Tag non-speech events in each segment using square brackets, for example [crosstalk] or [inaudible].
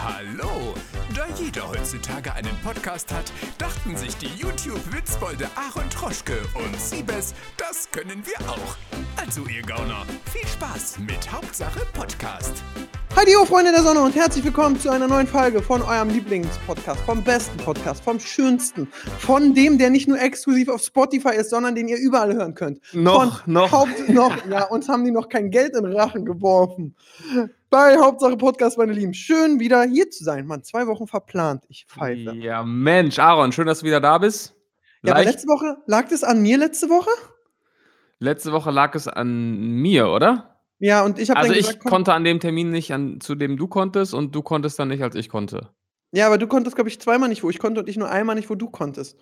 Hallo! Da jeder heutzutage einen Podcast hat, dachten sich die YouTube-Witzbolde Aaron Troschke und Siebes, das können wir auch. Also ihr Gauner, viel Spaß mit Hauptsache Podcast. Hi, ho, Freunde der Sonne und herzlich willkommen zu einer neuen Folge von eurem Lieblingspodcast, vom besten Podcast, vom schönsten, von dem, der nicht nur exklusiv auf Spotify ist, sondern den ihr überall hören könnt. Noch, von noch. Haupt, noch, [laughs] ja, uns haben die noch kein Geld in den Rachen geworfen. Bei Hauptsache Podcast, meine Lieben. Schön wieder hier zu sein. Mann, zwei Wochen verplant. Ich pfeife. Ja, Mensch, Aaron, schön, dass du wieder da bist. Ja, aber letzte Woche, lag das an mir letzte Woche? letzte Woche lag es an mir, oder? Ja, und ich habe Also ich gesagt, komm, konnte an dem Termin nicht, an, zu dem du konntest, und du konntest dann nicht, als ich konnte. ja, aber du konntest, glaube ich, zweimal nicht, wo ich konnte und ich nur einmal nicht, wo du konntest.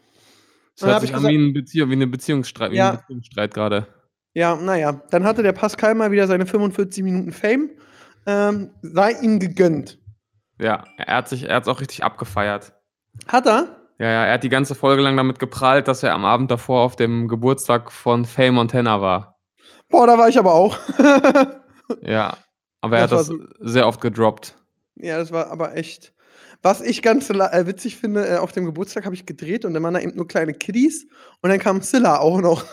Das hört sich ich an wie, ein Beziehung, wie, eine Beziehungsstreit, Ja. Beziehungsstreit gerade. Ja, naja, dann hatte der Pascal mal wieder seine 45 Minuten Fame. Ähm, sei ihm gegönnt. Ja, er hat sich, er hat's auch richtig abgefeiert. Hat er? Ja, ja, er hat die ganze Folge lang damit geprahlt, dass er am Abend davor auf dem Geburtstag von Faye Montana war. Boah, da war ich aber auch. [laughs] Ja, aber er Das hat das sehr oft gedroppt. ja, das war aber echt. Was ich ganz äh, witzig finde, äh, auf dem Geburtstag habe ich gedreht und dann waren da eben nur kleine Kiddies und dann kam Silla auch noch.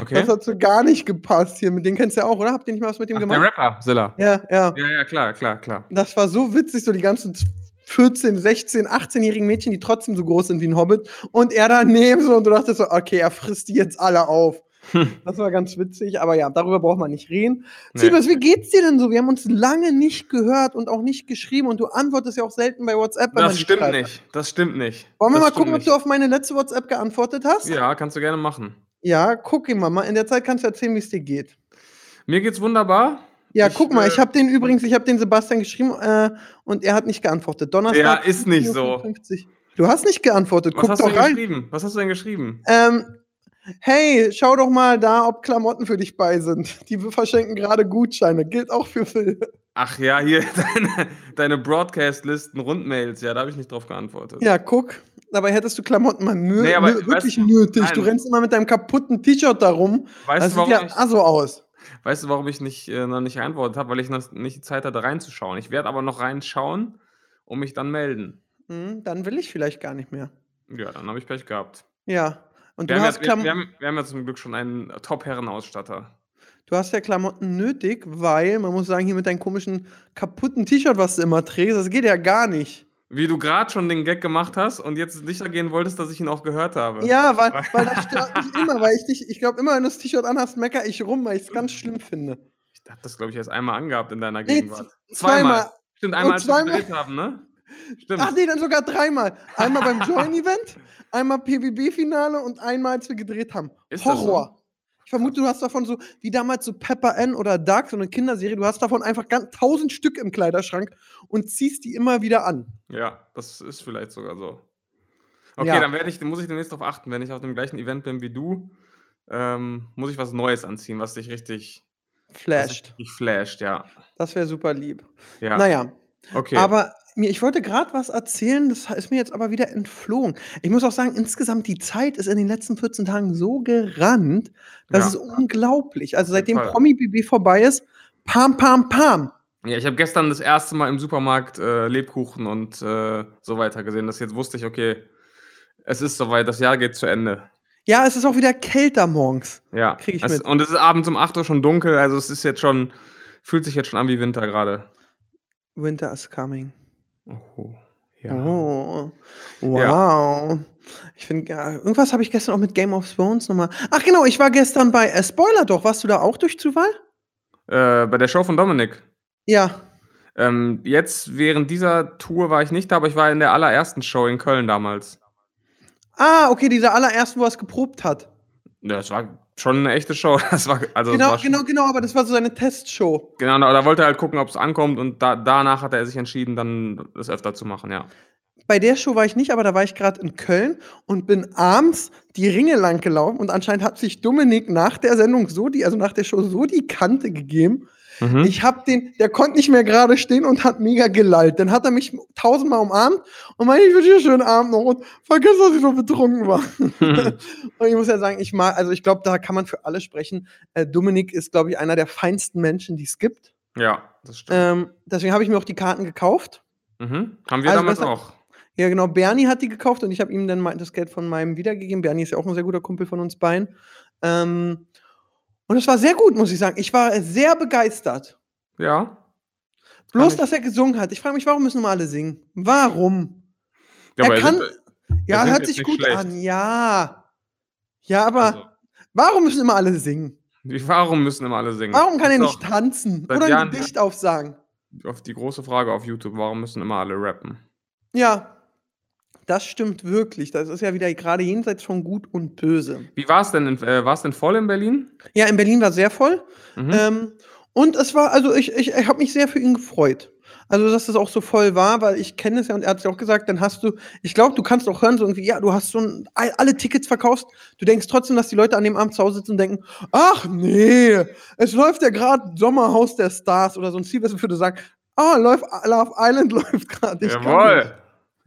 Okay. Das hat so gar nicht gepasst hier. Mit dem kennst du ja auch, oder? Habt ihr nicht mal was mit dem Ach, der gemacht? Rapper, Silla. Ja, ja. Ja, ja, klar, klar, klar. Das war so witzig, so die ganzen 14, 16, 18-jährigen Mädchen, die trotzdem so groß sind wie ein Hobbit. Und er daneben so und du dachtest so, okay, er frisst die jetzt alle auf. Hm. Das war ganz witzig, aber ja, darüber braucht man nicht reden. Nee. Wie geht's dir denn so? Wir haben uns lange nicht gehört und auch nicht geschrieben und du antwortest ja auch selten bei WhatsApp. wenn man Das dich stimmt nicht. Das stimmt nicht. Wollen wir das mal gucken, ob stimmt du auf meine letzte WhatsApp geantwortet hast? nicht. Ja, kannst du gerne machen. Ja, guck ihn mal. mal. In der Zeit kannst du erzählen, wie es dir geht. Mir geht's wunderbar. Ja, Ich, guck mal, äh, ich habe den übrigens, ich habe den Sebastian geschrieben äh, und er hat nicht geantwortet. Donnerstag. Ja, ist nicht so. 15:50. Du hast nicht geantwortet. Was Guck hast du doch denn rein. geschrieben? Was hast du denn geschrieben? Ähm, hey, schau doch mal da, ob Klamotten für dich bei sind. Die verschenken gerade Gutscheine. Gilt auch für Phil. Ach ja, hier [laughs] deine, deine Broadcast-Listen, Rundmails. Ja, da habe ich nicht drauf geantwortet. Ja, guck. Dabei hättest du Klamotten mal nö Nee, aber nö wirklich weißt du- nötig. Du nein. rennst immer mit deinem kaputten T-Shirt da rum. Weißt, Das du, sieht warum ja ich, aso aus. weißt du, warum ich nicht, äh, noch nicht geantwortet habe? Weil ich noch nicht die Zeit hatte, reinzuschauen. Ich werde aber noch reinschauen und mich dann melden. Hm, dann will ich vielleicht gar nicht mehr. Ja, dann habe ich Pech gehabt. Ja. Und Wir du hast, ja, wir, wir, haben, wir haben ja zum Glück schon einen Top-Herren-Ausstatter. du hast ja Klamotten nötig, weil, man muss sagen, hier mit deinem komischen kaputten T-Shirt, was du immer trägst, das geht ja gar nicht. Wie du gerade schon den Gag gemacht hast und jetzt sicher gehen wolltest, dass ich ihn auch gehört habe. Ja, weil, [laughs] weil das stört mich immer, weil ich dich, ich glaube, immer wenn du das T-Shirt anhast, mecker ich rum, weil ich es ganz schlimm finde. Ich habe das, glaube ich, erst einmal angehabt in deiner Nee, Gegenwart. zweimal. Stimmt, einmal, als wir gedreht haben, ne? Stimmt. Ach nee, dann sogar dreimal. Einmal beim Join-Event, einmal PBB-Finale und einmal, als wir gedreht haben. Ist? Horror. Ich vermute, du hast davon so, wie damals so Pepper N oder Dark, so eine Kinderserie, du hast davon einfach ganz tausend Stück im Kleiderschrank und ziehst die immer wieder an. Ja, das ist vielleicht sogar so. Okay, Ja. dann werde ich, muss ich demnächst darauf achten, wenn ich auf dem gleichen Event bin wie du, ähm, muss ich was Neues anziehen, was dich richtig, Flasht. richtig flasht, ja. Das wäre super lieb. ja. Naja, okay. aber mir, ich wollte gerade was erzählen, das ist mir jetzt aber wieder entflogen. Ich muss auch sagen, insgesamt die Zeit ist in den letzten 14 Tagen so gerannt, das Ja. ist unglaublich. Also seitdem. Promi-BB vorbei ist, pam, pam, pam. ja, ich habe gestern das erste Mal im Supermarkt äh, Lebkuchen und äh, so weiter gesehen. Das jetzt wusste ich, okay, es ist soweit, das Jahr geht zu Ende. Ja, es ist auch wieder kälter morgens. Ja. Krieg ich es, mit. Und es ist abends um 8 Uhr schon dunkel, also es ist jetzt schon, fühlt sich jetzt schon an wie Winter gerade. Winter is coming. Oh, ja. Oh, wow. Ich finde, ja, irgendwas habe ich gestern auch mit Game of Thrones nochmal. Ach genau, ich war gestern bei, äh, Spoiler doch, warst du da auch durch Zufall? Äh, bei der Show von Dominik. Ja. Ähm, jetzt während dieser Tour war ich nicht da, aber ich war in der allerersten Show in Köln damals. Ah, okay, dieser allererste, wo er es geprobt hat. Ja, das war schon eine echte Show. [laughs] Das war, also Genau, war genau, genau, aber das war so seine Testshow. Genau, da da wollte er halt gucken, ob es ankommt und da, danach hat er sich entschieden, dann das öfter zu machen, ja. Bei der Show war ich nicht, aber da war ich gerade in Köln und bin abends die Ringe lang gelaufen und anscheinend hat sich Dominik nach der Sendung so die, also nach der Show so die Kante gegeben. Mhm. Ich hab den, der konnte nicht mehr gerade stehen und hat mega gelallt. Dann hat er mich tausendmal umarmt und meinte, ich wünsche dir einen schönen Abend noch und vergiss, dass ich so betrunken war. [laughs] [laughs] und ich muss ja sagen, ich mag, also ich glaube, da kann man für alle sprechen. Äh, Dominik ist, glaube ich, einer der feinsten Menschen, die es gibt. ja, das stimmt. Ähm, deswegen habe ich mir auch die Karten gekauft. Mhm. Haben wir Also damals besser- auch. Ja, genau. Bernie hat die gekauft und ich habe ihm dann das Geld von meinem wiedergegeben. Bernie ist ja auch ein sehr guter Kumpel von uns beiden. Ähm, und es war sehr gut, muss ich sagen. Ich war sehr begeistert. Ja. Bloß, dass er gesungen hat. Ich frage mich, warum müssen immer alle singen? Warum? ja er kann. sind- ja, hört sich gut schlecht. an. Ja. Ja, aber also, warum müssen immer alle singen? warum müssen immer alle singen? Warum kann er Ist nicht tanzen oder ein Jahren- Gedicht aufsagen? Auf die große Frage auf YouTube, warum müssen immer alle rappen? Ja, das stimmt wirklich. Das ist ja wieder gerade jenseits von Gut und Böse. Wie war es denn? in- Äh, war es denn voll in Berlin? Ja, in Berlin war sehr voll. Mhm. Ähm, und es war, also ich, ich, ich habe mich sehr für ihn gefreut. Also, dass das auch so voll war, weil ich kenne es ja und er hat es ja auch gesagt, dann hast du, ich glaube, du kannst auch hören, so irgendwie, ja, du hast all- alle Tickets verkaufst, du denkst trotzdem, dass die Leute an dem Abend zu Hause sitzen und denken, ach nee, es läuft ja gerade Sommerhaus der Stars oder so ein Silvester würde sagen, ah, läuft, Love Island [laughs] läuft gerade. Jawohl.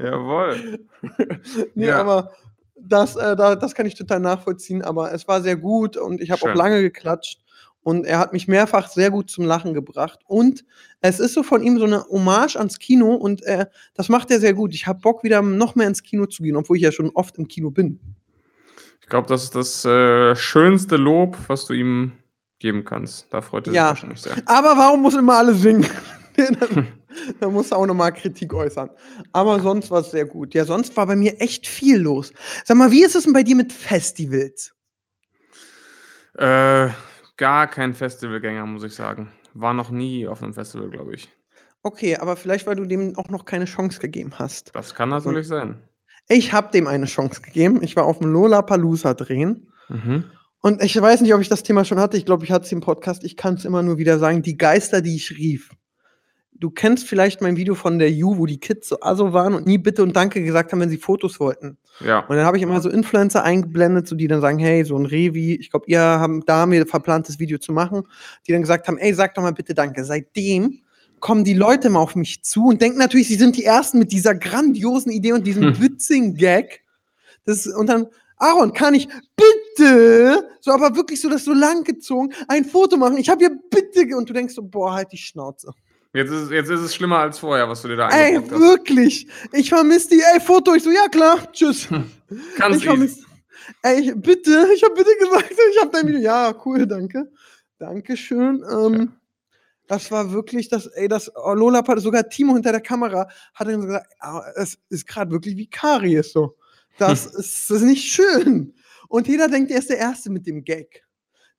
Jawohl. [laughs] Nee, Ja. aber das, äh, da, das kann ich total nachvollziehen, aber es war sehr gut und ich habe auch lange geklatscht und er hat mich mehrfach sehr gut zum Lachen gebracht und es ist so von ihm so eine Hommage ans Kino und äh, das macht er sehr gut. Ich habe Bock wieder noch mehr ins Kino zu gehen, obwohl ich ja schon oft im Kino bin. Ich glaube, das ist das äh, schönste Lob, was du ihm geben kannst. Da freut er sich Ja. wahrscheinlich sehr. Aber warum muss immer alle singen? [laughs] [laughs] da, muss er auch nochmal Kritik äußern. Aber sonst war es sehr gut. Ja, sonst war bei mir echt viel los. Sag mal, wie ist es denn bei dir mit Festivals? Äh, gar kein Festivalgänger, muss ich sagen. War noch nie auf einem Festival, glaube ich. Okay, aber vielleicht, weil du dem auch noch keine Chance gegeben hast. Das kann natürlich sein. Ich habe dem eine Chance gegeben. Ich war auf dem Lollapalooza drehen. Mhm. Und ich weiß nicht, ob ich das Thema schon hatte. Ich glaube, ich hatte es im Podcast. Ich kann es immer nur wieder sagen. Die Geister, die ich rief. Du kennst vielleicht mein Video von der Ju, wo die Kids so also waren und nie Bitte und Danke gesagt haben, wenn sie Fotos wollten. Ja. Und dann habe ich immer so Influencer eingeblendet, so die dann sagen, hey, so ein Revi, ich glaube, ihr haben, da haben wir verplant, das Video zu machen, die dann gesagt haben, ey, sag doch mal bitte Danke. Seitdem kommen die Leute mal auf mich zu und denken natürlich, sie sind die Ersten mit dieser grandiosen Idee und diesem Hm. witzigen Gag. Das, und dann, Aaron, kann ich bitte, so aber wirklich so das so lang gezogen, ein Foto machen? Ich habe hier bitte, ge- und du denkst so, boah, halt die Schnauze. Jetzt ist, es- jetzt ist es schlimmer als vorher, was du dir da Ey, hast. wirklich. Ich vermisse die, ey, Foto. Ich so, ja klar, tschüss. [laughs] Ganz ich easy. vermisse. Ey, ich- bitte, ich habe bitte gesagt, ich habe dein Video. Ja, cool, danke. Dankeschön. Ähm, Das war wirklich das, ey, das oh, Lola, sogar Timo hinter der Kamera hat dann gesagt, ah, es ist gerade wirklich wie Karies so. Das, [laughs] ist, das ist nicht schön. Und jeder denkt, er ist der Erste mit dem Gag.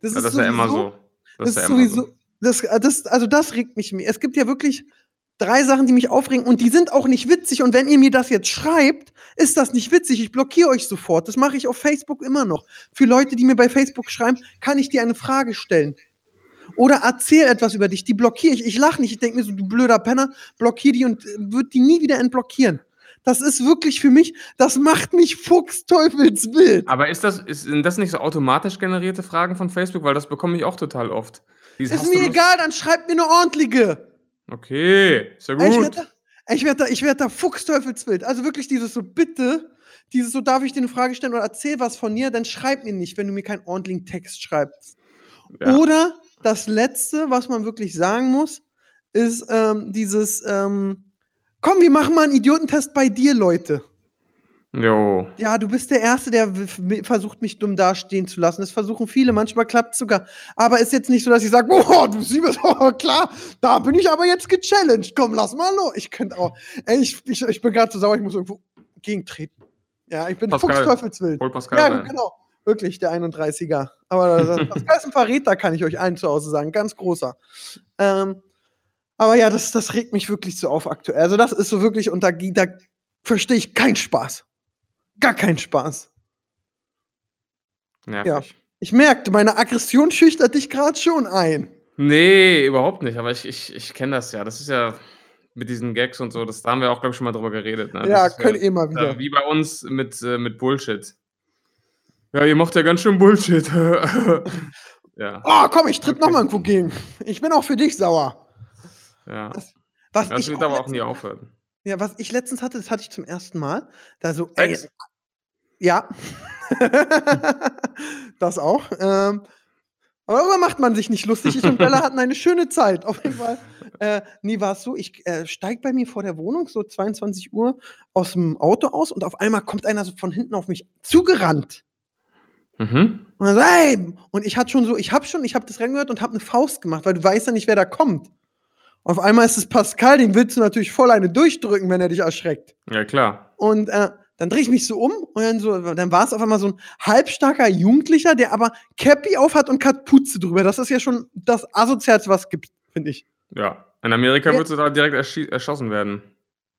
Das Ja, ist, das ja immer so. Das ist ja immer sowieso, das, das, also das regt mich mehr. Es gibt ja wirklich drei Sachen, die mich aufregen und die sind auch nicht witzig. Und wenn ihr mir das jetzt schreibt, ist das nicht witzig. Ich blockiere euch sofort. Das mache ich auf Facebook immer noch. Für Leute, die mir bei Facebook schreiben, kann ich dir eine Frage stellen. Oder erzähl etwas über dich, die blockiere ich. Ich lache nicht. Ich denke mir so, du blöder Penner, blockier die und äh, würde die nie wieder entblockieren. Das ist wirklich für mich, das macht mich fuchsteufelswild. Aber ist das, ist, sind das nicht so automatisch generierte Fragen von Facebook? Weil das bekomme ich auch total oft. Dieses, Ist mir egal, dann schreibt mir eine ordentliche. Okay, ja Ey, Ich gut. werde da, ich werd da, ich werd da fuchsteufelswild. Also wirklich dieses so, bitte, dieses so, darf ich dir eine Frage stellen oder erzähl was von dir, dann schreib mir nicht, wenn du mir keinen ordentlichen Text schreibst. Ja. Oder das Letzte, was man wirklich sagen muss, ist ähm, dieses, ähm, komm, wir machen mal einen Idiotentest bei dir, Leute. Jo. Ja, du bist der Erste, der versucht, mich dumm dastehen zu lassen. Das versuchen viele, manchmal klappt es sogar. Aber ist jetzt nicht so, dass ich sage, boah, du siehst, [laughs] oh, klar, da bin ich aber jetzt gechallenged. Komm, lass mal los. Ich könnte auch, ey, ich, ich, ich bin gerade so sauer, ich muss irgendwo gegentreten. Ja, ich bin Pascal. Fuchsteufelswild. Hol Pascal Ja, rein. genau. Wirklich, der 31er. Aber das, das ist ein Verräter, kann ich euch allen zu Hause sagen. Ganz großer. Ähm, aber ja, das, das regt mich wirklich so auf aktuell. Also, das ist so wirklich, und da, da verstehe ich keinen Spaß. Gar keinen Spaß. Nervig. Ich merkte, meine Aggression schüchtert dich gerade schon ein. Nee, überhaupt nicht. Aber ich, ich, ich kenne das ja. Das ist ja mit diesen Gags und so, das, da haben wir auch, glaube ich, schon mal drüber geredet. Ne? ja, das ist könnt ihr mal wieder. Äh, wie bei uns mit, äh, mit Bullshit. Ja, ihr macht ja ganz schön Bullshit. [laughs] ja, Oh, komm, ich tritt Okay. noch mal irgendwo gegen. Ich bin auch für dich sauer. ja. Was Das ich wird auch aber auch nie aufhören. Ja, was ich letztens hatte, das hatte ich zum ersten Mal. Da so, ey, ja. [laughs] das auch. Ähm, aber darüber macht man sich nicht lustig. Ich und Bella hatten eine schöne Zeit. Auf jeden Fall. Äh, nee, war es so, ich äh, steige bei mir vor der Wohnung, so 22 Uhr, aus dem Auto aus und auf einmal kommt einer so von hinten auf mich zugerannt. Mhm. Und, dann so, hey! und ich hatte schon so, ich habe schon, ich habe das reingehört und habe eine Faust gemacht, weil du weißt ja nicht, wer da kommt. Auf einmal ist es Pascal, den willst du natürlich voll eine durchdrücken, wenn er dich erschreckt. Ja, klar. Und äh, dann drehe ich mich so um und dann, so, dann war es auf einmal so ein halbstarker Jugendlicher, der aber Cappy aufhat und Kapuze drüber. Das ist ja schon das Asozialste, was es gibt, finde ich. Ja. In Amerika Ja. würdest du da direkt erschi- erschossen werden.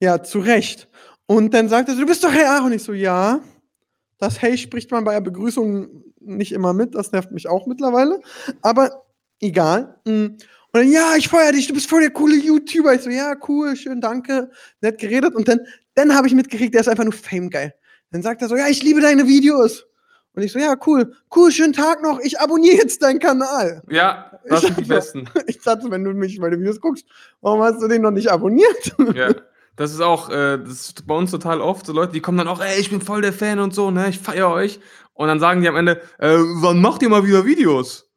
Ja, zu Recht. Und dann sagt er so, du bist doch Herr Aaron. Und ich so, ja. Das Hey spricht man bei der Begrüßung nicht immer mit. Das nervt mich auch mittlerweile. Aber egal. Mm. Und dann, ja, ich feuer dich, du bist voll der coole YouTuber. Ich so, ja, cool, schön, danke. Nett geredet. Und dann, dann habe ich mitgekriegt, der ist einfach nur Fame-geil. Dann sagt er so, ja, ich liebe deine Videos. Und ich so, ja, cool, cool, schönen Tag noch. Ich abonniere jetzt deinen Kanal. Ja, das Ich sind die hab so- Besten. [laughs] Ich dachte, wenn du mich meine Videos guckst, warum hast du den noch nicht abonniert? [laughs] Ja. Das ist auch, äh, das ist bei uns total oft so Leute, die kommen dann auch, ey, ich bin voll der Fan und so, ne, ich feiere euch. Und dann sagen die am Ende, äh, wann macht ihr mal wieder Videos?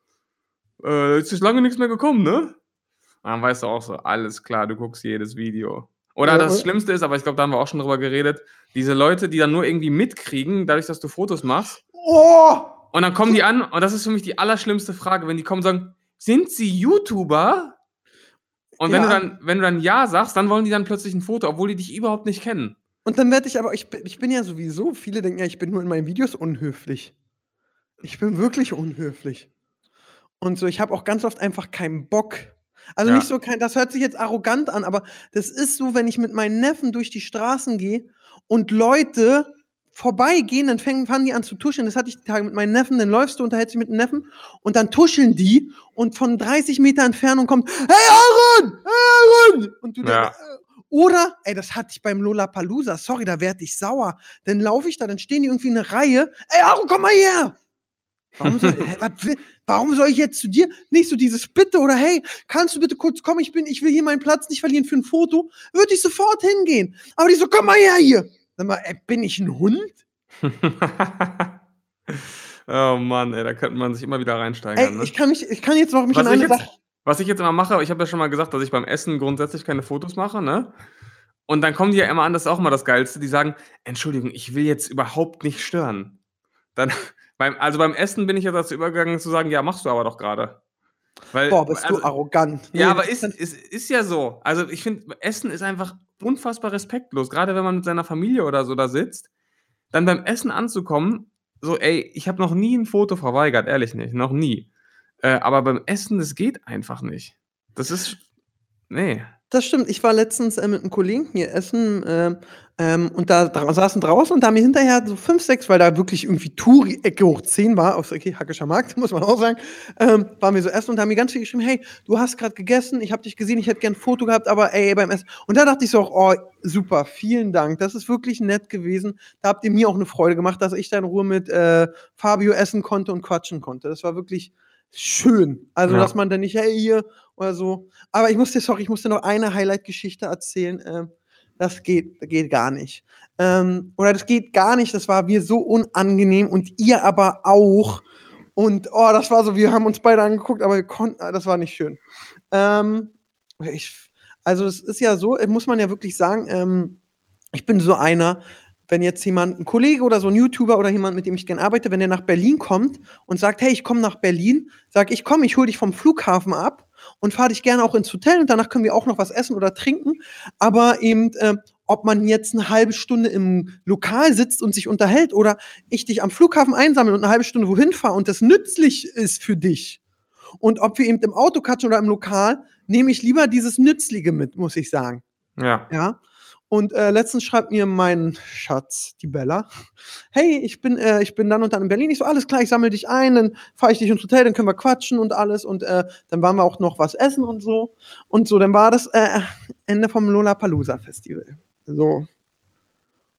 Äh, jetzt ist lange nichts mehr gekommen, ne? Und dann weißt du auch so, alles klar, du guckst jedes Video. Oder Ja, das Schlimmste ist, aber ich glaube, da haben wir auch schon drüber geredet, diese Leute, die dann nur irgendwie mitkriegen, dadurch, dass du Fotos machst. Oh! Und dann kommen die an, und das ist für mich die allerschlimmste Frage, wenn die kommen und sagen, sind sie YouTuber? Und wenn, Ja. du dann, wenn du dann Ja sagst, dann wollen die dann plötzlich ein Foto, obwohl die dich überhaupt nicht kennen. Und dann werde ich aber, ich, ich bin ja sowieso, viele denken ja, ich bin nur in meinen Videos unhöflich. Ich bin wirklich unhöflich. Und so, ich habe auch ganz oft einfach keinen Bock. Also Ja. nicht so kein, das hört sich jetzt arrogant an, aber das ist so, wenn ich mit meinen Neffen durch die Straßen gehe und Leute vorbeigehen, dann fangen, fangen die an zu tuscheln. Das hatte ich die Tage mit meinen Neffen, dann läufst du, unterhältst dich mit dem Neffen und dann tuscheln die und von 30 Meter Entfernung kommt, hey Aaron, hey Aaron! Und du Ja. denkst, äh, oder, ey, das hatte ich beim Lollapalooza, sorry, da werd ich sauer. Dann laufe ich da, dann stehen die irgendwie in einer Reihe, ey Aaron, komm mal her! Warum soll, hä, was will, warum soll ich jetzt zu dir nicht so dieses Bitte oder hey, kannst du bitte kurz kommen, ich bin, ich will hier meinen Platz nicht verlieren für ein Foto, würde ich sofort hingehen. Aber die so, komm mal her hier. Sag mal, ey, bin ich ein Hund? [laughs] oh Mann, ey, da könnte man sich immer wieder Ey, reinsteigern. Ne? ich kann mich, ich kann jetzt noch mich Was an eine jetzt, Sache. was ich jetzt immer mache, ich habe ja schon mal gesagt, dass ich beim Essen grundsätzlich keine Fotos mache, ne? Und dann kommen die ja immer an, das ist auch immer das Geilste, die sagen, Entschuldigung, ich will jetzt überhaupt nicht stören. Dann, beim, also beim Essen bin ich ja dazu übergegangen zu sagen, ja, machst du aber doch gerade. Weil, Boah, bist also, du arrogant. Ja, Nee, aber das ist, ist, ist ja so. Also ich finde, Essen ist einfach unfassbar respektlos. Gerade wenn man mit seiner Familie oder so da sitzt, dann beim Essen anzukommen, so, ey, ich habe noch nie ein Foto verweigert, ehrlich nicht, noch nie. Äh, aber beim Essen, das geht einfach nicht. Das ist, nee. Das stimmt. Ich war letztens äh, mit einem Kollegen hier essen ähm, ähm, und da dra saßen draußen und da haben mir hinterher so fünf, sechs, weil da wirklich irgendwie Touri Ecke hoch 10 war, aus okay, Hackischer Markt, [laughs] muss man auch sagen, ähm, waren wir so essen und da haben mir ganz viel geschrieben, hey, du hast gerade gegessen, ich habe dich gesehen, ich hätte gern ein Foto gehabt, aber ey, beim Essen. Und da dachte ich so, auch, oh, super, vielen Dank, das ist wirklich nett gewesen. Da habt ihr mir auch eine Freude gemacht, dass ich da in Ruhe mit äh, Fabio essen konnte und quatschen konnte. Das war wirklich schön. Also, Ja. dass man dann nicht, hey, hier oder so. Aber ich muss dir, sorry, ich muss dir noch eine Highlight-Geschichte erzählen. Ähm, das geht, geht gar nicht. Ähm, oder das geht gar nicht. Das war mir so unangenehm und ihr aber auch. Und oh, das war so, wir haben uns beide angeguckt, aber wir konnten, das war nicht schön. Ähm, ich, also es ist ja so, muss man ja wirklich sagen, ähm, ich bin so einer, wenn jetzt jemand, ein Kollege oder so ein YouTuber oder jemand, mit dem ich gerne arbeite, wenn der nach Berlin kommt und sagt, hey, ich komme nach Berlin, sag ich, komm, ich hole dich vom Flughafen ab und fahre dich gerne auch ins Hotel und danach können wir auch noch was essen oder trinken. Aber eben, äh, ob man jetzt eine halbe Stunde im Lokal sitzt und sich unterhält oder ich dich am Flughafen einsammle und eine halbe Stunde wohin fahre und das nützlich ist für dich. Und ob wir eben im Auto quatschen oder im Lokal, nehme ich lieber dieses Nützliche mit, muss ich sagen. Ja. Ja. Und äh, letztens schreibt mir mein Schatz, die Bella, hey, ich bin, äh, ich bin dann und dann in Berlin. Ich so, alles klar, ich sammle dich ein, dann fahre ich dich ins Hotel, dann können wir quatschen und alles. Und äh, dann waren wir auch noch was essen und so. Und so, dann war das äh, Ende vom Lollapalooza Festival. So.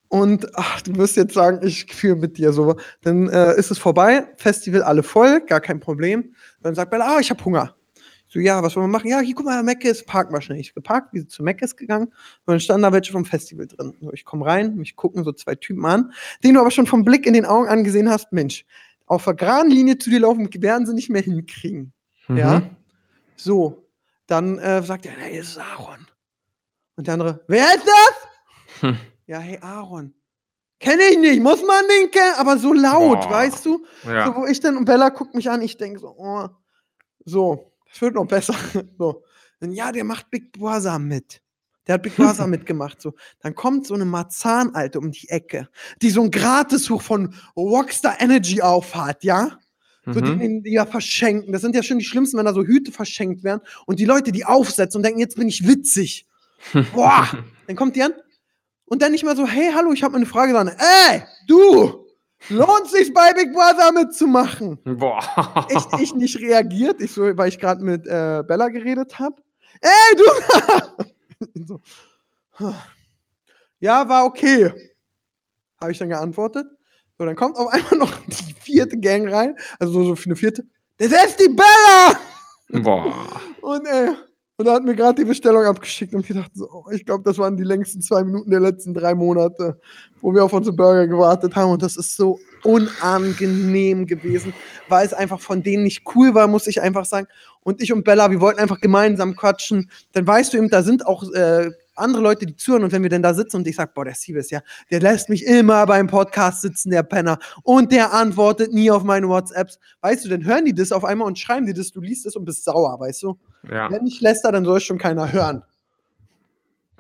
Und ach, du wirst jetzt sagen, ich fühle mit dir so. Dann äh, ist es vorbei, Festival alle voll, gar kein Problem. Dann sagt Bella, ah, ich habe Hunger. So, ja, was wollen wir machen? Ja, hier, guck mal, Meckes, park mal schnell. Ich geparkt, wir sind zu Meckes gegangen und dann standen da welche vom Festival drin. So, ich komme rein, mich gucken so zwei Typen an, denen du aber schon vom Blick in den Augen angesehen hast, Mensch, auf der geraden Linie zu dir laufen, werden sie nicht mehr hinkriegen. Mhm. Ja. So. dann äh, sagt er, hey, das ist Aaron. Und der andere, wer ist das? Hm. Ja, hey, Aaron. Kenne ich nicht, muss man den kennen, aber so laut, Boah. weißt du? Ja. So, wo ich dann, und Bella guckt mich an, ich denke so, oh, so, das wird noch besser. [laughs] so. Und ja, der macht Big Brother mit. Der hat Big Brother [laughs] mitgemacht. So. Dann kommt so eine Marzahn-Alte um die Ecke, die so ein Gratisbuch von Rockstar Energy aufhat, ja? So, die, Mhm. die, die ja verschenken. Das sind ja schon die schlimmsten, wenn da so Hüte verschenkt werden. Und die Leute, die aufsetzen und denken, jetzt bin ich witzig. [laughs] Boah! Dann kommt die an und dann nicht mal so, hey, hallo, ich habe eine Frage, sondern, ey, du, lohnt sich bei Big Brother mitzumachen? Boah. Ich, [laughs] ich nicht reagiert, ich so, weil ich gerade mit äh, Bella geredet habe. Ey, du! [laughs] so. Ja, war okay. Habe ich dann geantwortet. So, dann kommt auf einmal noch die vierte Gang rein. Also so, für eine vierte. Das ist die Bella! Boah. Und ey, und da hat mir gerade die Bestellung abgeschickt und ich dachte so, oh, ich glaube, das waren die längsten zwei Minuten der letzten drei Monate, wo wir auf unsere Burger gewartet haben. Und das ist so unangenehm gewesen, weil es einfach von denen nicht cool war, muss ich einfach sagen. Und ich und Bella, wir wollten einfach gemeinsam quatschen. Dann weißt du eben, da sind auch äh, andere Leute, die zuhören. Und wenn wir denn da sitzen und ich sag, boah, der Siebes, ja, der lässt mich immer beim Podcast sitzen, der Penner. Und der antwortet nie auf meine WhatsApps. Weißt du, dann hören die das auf einmal und schreiben die das, du liest es und bist sauer, weißt du? Ja. Wenn ich läster, dann soll es schon keiner hören.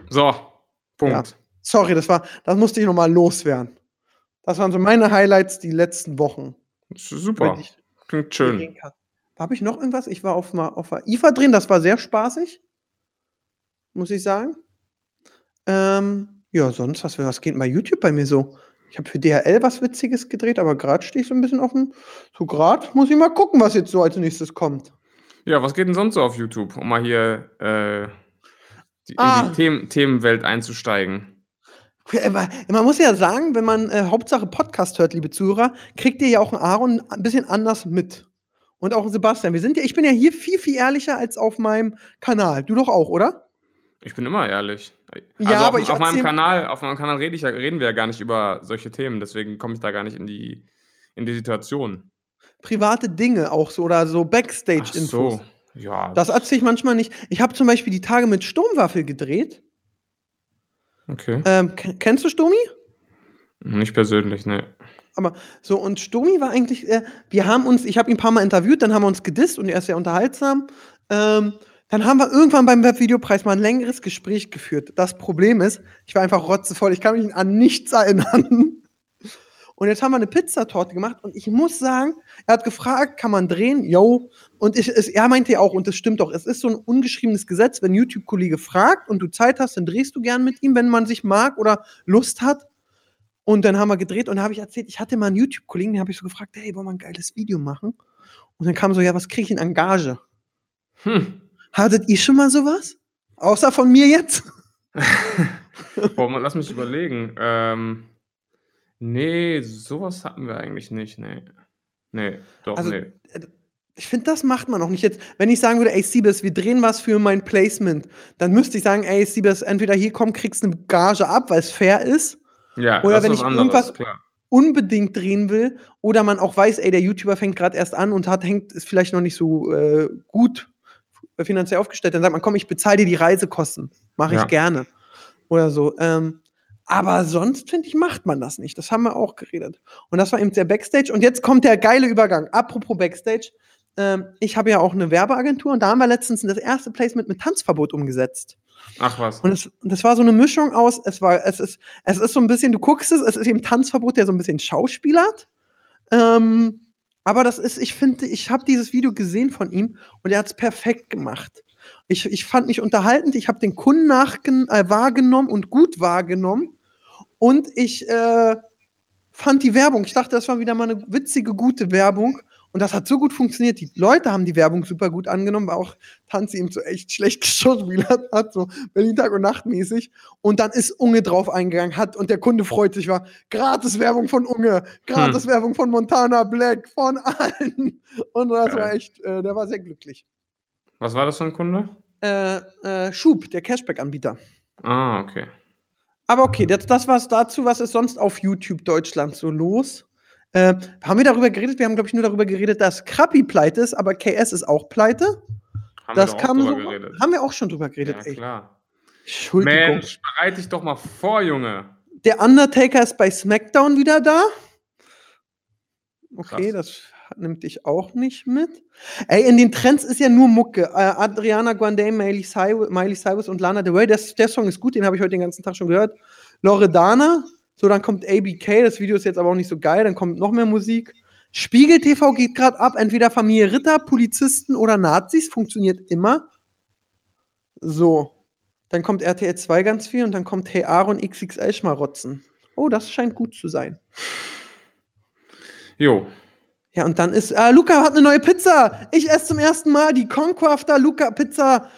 So. Punkt. Sorry, das war, das musste ich nochmal loswerden. Das waren so meine Highlights die letzten Wochen. Super. Ich Klingt schön. Habe ich noch irgendwas? Ich war auf, mal auf der IFA drin, das war sehr spaßig. Muss ich sagen. Ähm, ja, sonst, was, was geht bei YouTube bei mir so? Ich habe für DHL was Witziges gedreht, aber gerade stehe ich so ein bisschen dem. So gerade muss ich mal gucken, was jetzt so als nächstes kommt. Ja, was geht denn sonst so auf YouTube, um mal hier äh, die, in Ah. die Themen, Themenwelt einzusteigen? Aber Man muss ja sagen, wenn man äh, Hauptsache Podcast hört, liebe Zuhörer, kriegt ihr ja auch einen Aaron ein bisschen anders mit. Und auch einen Sebastian. Wir sind ja, ich bin ja hier viel, viel ehrlicher als auf meinem Kanal. Du doch auch, oder? Ich bin immer ehrlich. Ja, also aber auf, ich auf meinem Kanal, auf meinem Kanal rede ich ja, reden wir ja gar nicht über solche Themen, deswegen komme ich da gar nicht in die, in die Situation. Private Dinge auch so oder so Backstage-Infos. so. Ja, Das erzähle ich manchmal nicht. Ich habe zum Beispiel die Tage mit Sturmwaffel gedreht. okay. Ähm, ken- kennst du Sturmi? Nicht persönlich, ne. Aber so, und Stomi war eigentlich, äh, wir haben uns, ich habe ihn ein paar Mal interviewt, dann haben wir uns gedisst und er ist sehr unterhaltsam. Ähm, dann haben wir irgendwann beim Webvideopreis mal ein längeres Gespräch geführt. Das Problem ist, ich war einfach rotzevoll, ich kann mich an nichts erinnern. Und jetzt haben wir eine Pizzatorte gemacht und ich muss sagen, er hat gefragt, kann man drehen? Yo. Und ich, es, er meinte ja auch, und das stimmt doch, es ist so ein ungeschriebenes Gesetz, wenn ein YouTube-Kollege fragt und du Zeit hast, dann drehst du gern mit ihm, wenn man sich mag oder Lust hat. Und dann haben wir gedreht und da habe ich erzählt, ich hatte mal einen YouTube-Kollegen, den habe ich so gefragt, hey, wollen wir ein geiles Video machen? Und dann kam so, ja, was kriege ich in Engage? Hm. Hattet ihr schon mal sowas? Außer von mir jetzt? [laughs] Boah, lass mich überlegen. Ähm, nee, sowas hatten wir eigentlich nicht, nee. Nee, doch, Also, nee. Ich finde, das macht man auch nicht jetzt. Wenn ich sagen würde, ey, Siebes, wir drehen was für mein Placement, dann müsste ich sagen, ey, Siebes, entweder hier komm, kriegst eine Gage ab, weil es fair ist, Ja, oder das wenn ich anderes, irgendwas- klar. unbedingt drehen will, oder man auch weiß, ey, der YouTuber fängt gerade erst an und hat, hängt, ist vielleicht noch nicht so äh, gut finanziell aufgestellt, dann sagt man, komm, ich bezahle dir die Reisekosten. Mache ich Ja. gerne. Oder so. Ähm, aber sonst, finde ich, macht man das nicht. Das haben wir auch geredet. Und das war eben der Backstage. Und jetzt kommt der geile Übergang. Apropos Backstage. Ähm, ich habe ja auch eine Werbeagentur und da haben wir letztens das erste Placement mit Tanzverbot umgesetzt. Ach was. Und es, das war so eine Mischung aus, es war, es ist, es ist so ein bisschen, du guckst es, es ist eben Tanzverbot, der so ein bisschen schauspielert. Ähm, aber das ist, ich finde, ich habe dieses Video gesehen von ihm und er hat es perfekt gemacht. Ich, ich fand mich unterhaltend, ich habe den Kunden nachgen äh, wahrgenommen und gut wahrgenommen. Und ich äh, fand die Werbung, ich dachte, das war wieder mal eine witzige, gute Werbung. Und das hat so gut funktioniert. Die Leute haben die Werbung super gut angenommen, weil auch Tanzi ihm so echt schlecht [laughs] geschauspielert hat, so Berlin Tag und Nacht mäßig. Und dann ist Unge drauf eingegangen hat und der Kunde freut sich, war gratis Werbung von Unge, gratis Werbung von Montana Black, von allen. Und das war echt, äh, der war sehr glücklich. Was war das für ein Kunde? Äh, äh, Schub, der Cashback-Anbieter. Ah, okay. Aber okay, das, das war's dazu. Was ist sonst auf YouTube Deutschland so los? Äh, haben wir darüber geredet? Wir haben, glaube ich, nur darüber geredet, dass Krappi pleite ist, aber KS ist auch pleite. Haben das wir kam so. geredet. Haben wir auch schon drüber geredet, Ja, ey. klar. Entschuldigung. Mensch, bereite dich doch mal vor, Junge. Der Undertaker ist bei SmackDown wieder da. Okay, das nimmt dich auch nicht mit. Ey, in den Trends ist ja nur Mucke. Äh, Adriana Grande, Miley Cyrus, Miley Cyrus und Lana Del Rey. Der, der Song ist gut, den habe ich heute den ganzen Tag schon gehört. Loredana. So, dann kommt ABK. Das Video ist jetzt aber auch nicht so geil. Dann kommt noch mehr Musik. Spiegel TV geht gerade ab. Entweder Familie Ritter, Polizisten oder Nazis. Funktioniert immer. So. Dann kommt RTL 2 ganz viel und dann kommt Hey Aaron XXL Schmarotzen. Oh, das scheint gut zu sein. Jo. Ja, und dann ist, äh, Luca hat eine neue Pizza. Ich esse zum ersten Mal die Concrafter Luca Pizza.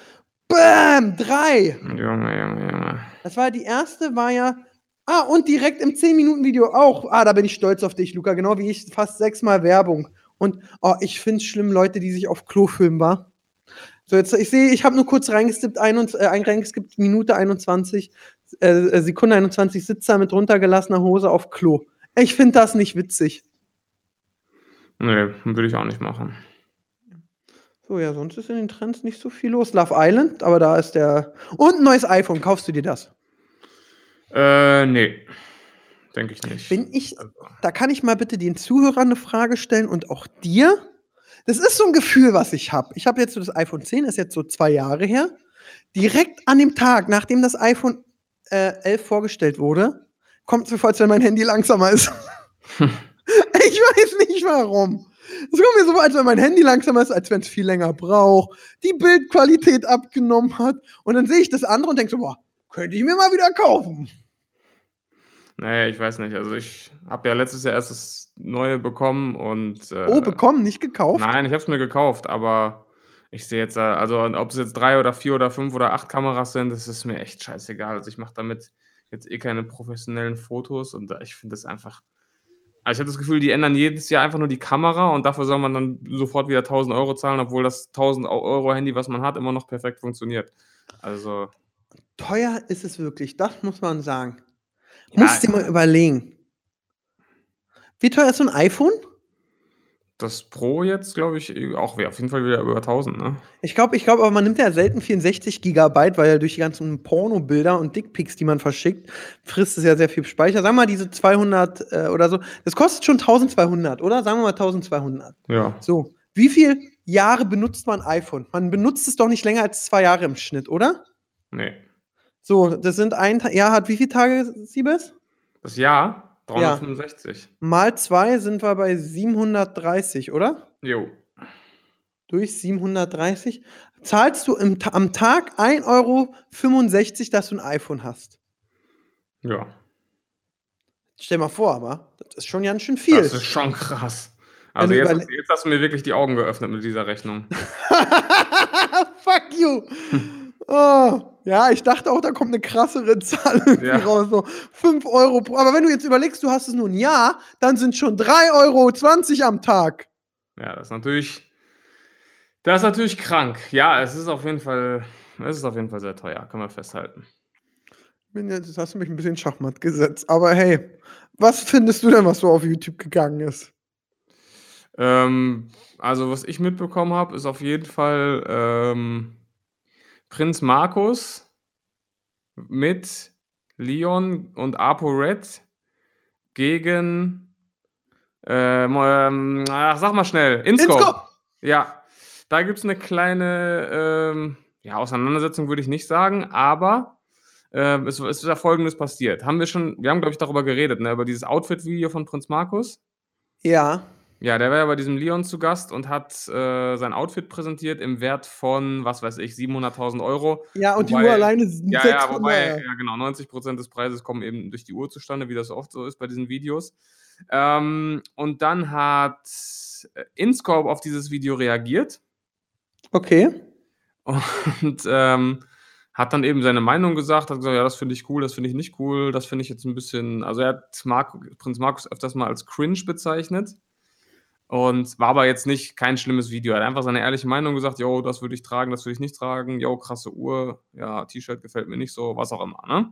Bam! Drei. Junge, Junge, Junge. Das war die erste, war ja. Ah, und direkt im 10-Minuten-Video auch. Ah, da bin ich stolz auf dich, Luca. Genau wie ich. Fast sechsmal Werbung. Und oh, ich finde es schlimm, Leute, die sich auf Klo filmen, war. So, jetzt, ich sehe, ich habe nur kurz reingeskippt, ein, äh, reingeskippt, Minute 21, äh, äh, Sekunde 21, Sitzer mit runtergelassener Hose auf Klo. Ich finde das nicht witzig. Nee, würde ich auch nicht machen. So, ja, sonst ist in den Trends nicht so viel los. Love Island, aber da ist der. Und ein neues iPhone. Kaufst du dir das? Äh, nee. Denke ich nicht. Bin ich. Also, Da kann ich mal bitte den Zuhörern eine Frage stellen und auch dir. Das ist so ein Gefühl, was ich habe. Ich habe jetzt so das iPhone 10, ist jetzt so zwei Jahre her. Direkt an dem Tag, nachdem das iPhone äh, 11 vorgestellt wurde, kommt es mir vor, als wenn mein Handy langsamer ist. [laughs] [laughs] ich weiß nicht warum. Es kommt mir so vor, als wenn mein Handy langsamer ist, als wenn es viel länger braucht, die Bildqualität abgenommen hat. Und dann sehe ich das andere und denke so, boah, könnte ich mir mal wieder kaufen. nee, ich weiß nicht. Also ich habe ja letztes Jahr erst das neue bekommen und. Äh, Oh, bekommen, nicht gekauft. Nein, ich habe es mir gekauft, aber ich sehe jetzt, äh, also ob es jetzt drei oder vier oder fünf oder acht Kameras sind, das ist mir echt scheißegal. Also ich mache damit jetzt eh keine professionellen Fotos und äh, ich finde das einfach. Also ich habe das Gefühl, die ändern jedes Jahr einfach nur die Kamera und dafür soll man dann sofort wieder 1000 Euro zahlen, obwohl das 1000 Euro Handy, was man hat, immer noch perfekt funktioniert. Also, Teuer ist es wirklich, das muss man sagen. Ja, Musst dir mal überlegen. Wie teuer ist so ein iPhone? Das Pro jetzt, glaube ich, eh auch wäre auf jeden Fall wieder über 1000, ne? Ich glaube, ich glaube, aber man nimmt ja selten 64 Gigabyte, weil ja durch die ganzen Pornobilder und Dickpics, die man verschickt, frisst es ja sehr viel Speicher. Sag mal, diese 200 äh, oder so, das kostet schon 1200, oder? Sagen wir mal 1200. Ja. So, wie viele Jahre benutzt man iPhone? Man benutzt es doch nicht länger als zwei Jahre im Schnitt, oder? Nee. So, das sind ein Jahr hat wie viele Tage, Siebes? Das Jahr 365. Mal zwei sind wir bei 730, oder? Jo. Durch 730 zahlst du im, am Tag 1,65 Euro, dass du ein iPhone hast. Ja. Stell mal vor, aber das ist schon ganz schön viel. Das ist schon krass. Also jetzt, jetzt hast du mir wirklich die Augen geöffnet mit dieser Rechnung. [laughs] Fuck you! [laughs] Oh, ja, ich dachte auch, da kommt eine krassere Zahl Ja. raus. So 5 Euro pro. Aber wenn du jetzt überlegst, du hast es nur ein Jahr, dann sind schon 3,20 Euro am Tag. Ja, das ist natürlich, das ist natürlich krank. Ja, es ist auf jeden Fall, es ist auf jeden Fall sehr teuer, kann man festhalten. Jetzt hast du mich ein bisschen Schachmatt gesetzt. Aber hey, was findest du denn, was so auf YouTube gegangen ist? Ähm, also was ich mitbekommen habe, ist auf jeden Fall ähm, Prinz Markus mit Leon und ApoRed gegen, ähm, ähm, ach, sag mal schnell, Inscope. Inscope! Ja, da gibt es eine kleine ähm, ja, Auseinandersetzung, würde ich nicht sagen, aber ähm, es, es ist ja Folgendes passiert. Haben wir schon, wir haben, glaube ich, darüber geredet, ne, über dieses Outfit-Video von Prinz Markus. Ja. Ja, der war ja bei diesem Leon zu Gast und hat äh, sein Outfit präsentiert im Wert von, was weiß ich, 700.000 Euro. Ja, und die Wobei- Uhr alleine sind Ja, 600. ja, wobei, ja genau, 90% des Preises kommen eben durch die Uhr zustande, wie das oft so ist bei diesen Videos. Ähm, und dann hat äh, InScope auf dieses Video reagiert Okay. und ähm, hat dann eben seine Meinung gesagt, hat gesagt, ja, das finde ich cool, das finde ich nicht cool, das finde ich jetzt ein bisschen, also er hat Marco, Prinz Markus öfters mal als cringe bezeichnet und war aber jetzt nicht kein schlimmes Video. Er hat einfach seine ehrliche Meinung gesagt, yo, das würde ich tragen, das würde ich nicht tragen, yo, krasse Uhr, ja, T-Shirt gefällt mir nicht so, was auch immer, ne?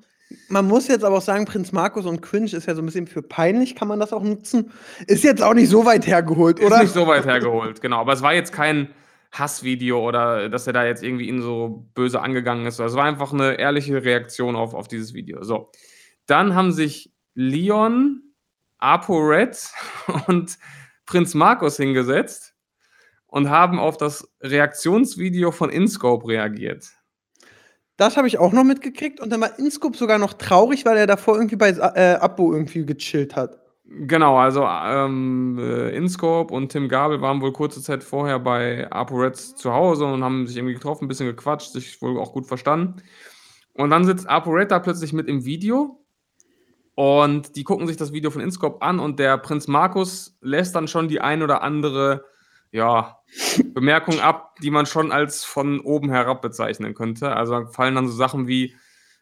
Man muss jetzt aber auch sagen, Prinz Markus und Cringe ist ja so ein bisschen für peinlich, kann man das auch nutzen. Ist jetzt auch nicht so weit hergeholt, Ist oder? nicht so weit hergeholt, genau. Aber es war jetzt kein, Hassvideo oder dass er da jetzt irgendwie ihn so böse angegangen ist. Es war einfach eine ehrliche Reaktion auf, auf dieses Video. So. Dann haben sich Leon, ApoRed [laughs] und Prinz Markus hingesetzt und haben auf das Reaktionsvideo von InScope reagiert. Das habe ich auch noch mitgekriegt und dann war InScope sogar noch traurig, weil er davor irgendwie bei äh, Abo irgendwie gechillt hat. Genau, also ähm, äh, InScope und Tim Gabel waren wohl kurze Zeit vorher bei ApoReds zu Hause und haben sich irgendwie getroffen, ein bisschen gequatscht, sich wohl auch gut verstanden. Und dann sitzt ApoRed da plötzlich mit im Video und die gucken sich das Video von InScope an und der Prinz Markus lässt dann schon die ein oder andere ja, Bemerkung ab, die man schon als von oben herab bezeichnen könnte. Also fallen dann so Sachen wie,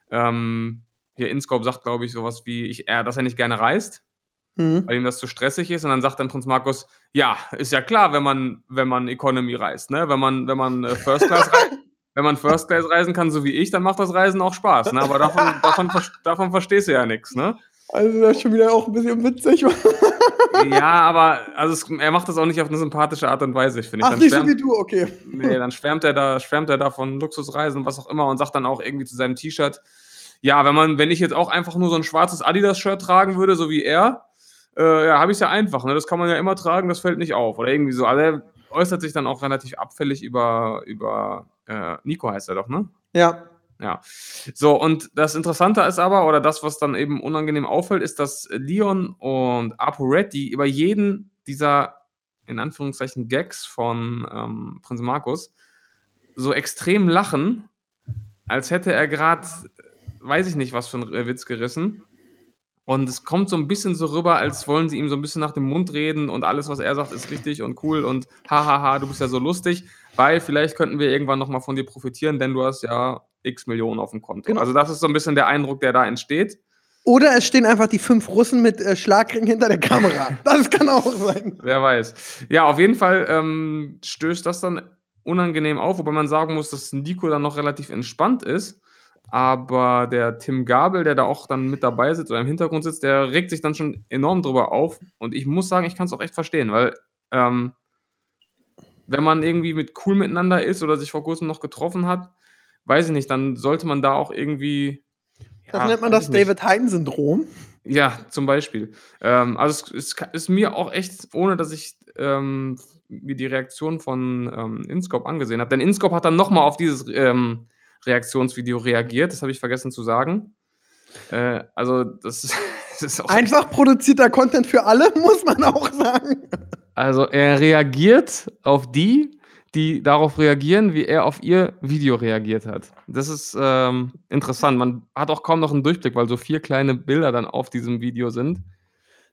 ähm, hier InScope sagt, glaube ich, sowas wie, ich, er, dass er nicht gerne reist, mhm. weil ihm das zu stressig ist. Und dann sagt dann Prinz Markus, ja, ist ja klar, wenn man, wenn man Economy reist, ne? Wenn man, wenn man äh, First Class reist. [laughs] wenn man First [laughs] Class reisen kann, so wie ich, dann macht das Reisen auch Spaß. Ne? Aber davon, [laughs] davon, davon verstehst du ja nichts. Ne? Also das ist schon wieder auch ein bisschen witzig. [laughs] ja, aber also es, er macht das auch nicht auf eine sympathische Art und Weise, finde ich. Ach, dann nicht schwärmt, so wie du, okay. Nee, dann schwärmt er da, schwärmt er da von Luxusreisen, was auch immer, und sagt dann auch irgendwie zu seinem T-Shirt, ja, wenn man, wenn ich jetzt auch einfach nur so ein schwarzes Adidas-Shirt tragen würde, so wie er, äh, ja, habe ich es ja einfach, ne? Das kann man ja immer tragen, das fällt nicht auf. Oder irgendwie so. Also er äußert sich dann auch relativ abfällig über, über äh, Nico heißt er doch, ne? Ja. Ja. So, und das Interessante ist aber, oder das, was dann eben unangenehm auffällt, ist, dass Leon und ApoRed, über jeden dieser, in Anführungszeichen, Gags von ähm, Prinz Markus so extrem lachen, als hätte er gerade, weiß ich nicht, was für einen Witz gerissen. Und es kommt so ein bisschen so rüber, als wollen sie ihm so ein bisschen nach dem Mund reden und alles, was er sagt, ist richtig und cool und hahaha, du bist ja so lustig, weil vielleicht könnten wir irgendwann nochmal von dir profitieren, denn du hast ja x Millionen auf dem Konto. Genau. Also das ist so ein bisschen der Eindruck, der da entsteht. Oder es stehen einfach die fünf Russen mit äh, Schlagring hinter der Kamera. [laughs] Das kann auch sein. Wer weiß. Ja, auf jeden Fall ähm, stößt das dann unangenehm auf, wobei man sagen muss, dass Nico dann noch relativ entspannt ist. Aber der Tim Gabel, der da auch dann mit dabei sitzt oder im Hintergrund sitzt, der regt sich dann schon enorm drüber auf. Und ich muss sagen, ich kann es auch echt verstehen, weil ähm, wenn man irgendwie mit cool miteinander ist oder sich vor kurzem noch getroffen hat, weiß ich nicht, dann sollte man da auch irgendwie. Das ja, nennt man das David Hein-Syndrom. Ja, zum Beispiel. Ähm, also es, es, ist mir auch echt, ohne dass ich ähm, mir die Reaktion von ähm, Inscope angesehen habe, denn Inscope hat dann nochmal auf dieses ähm, Reaktionsvideo reagiert, das habe ich vergessen zu sagen. Äh, also das, das [laughs] ist auch einfach produzierter Content für alle, [laughs] muss man auch sagen. Also er reagiert auf die, die darauf reagieren, wie er auf ihr Video reagiert hat. Das ist ähm, interessant. Man hat auch kaum noch einen Durchblick, weil so vier kleine Bilder dann auf diesem Video sind.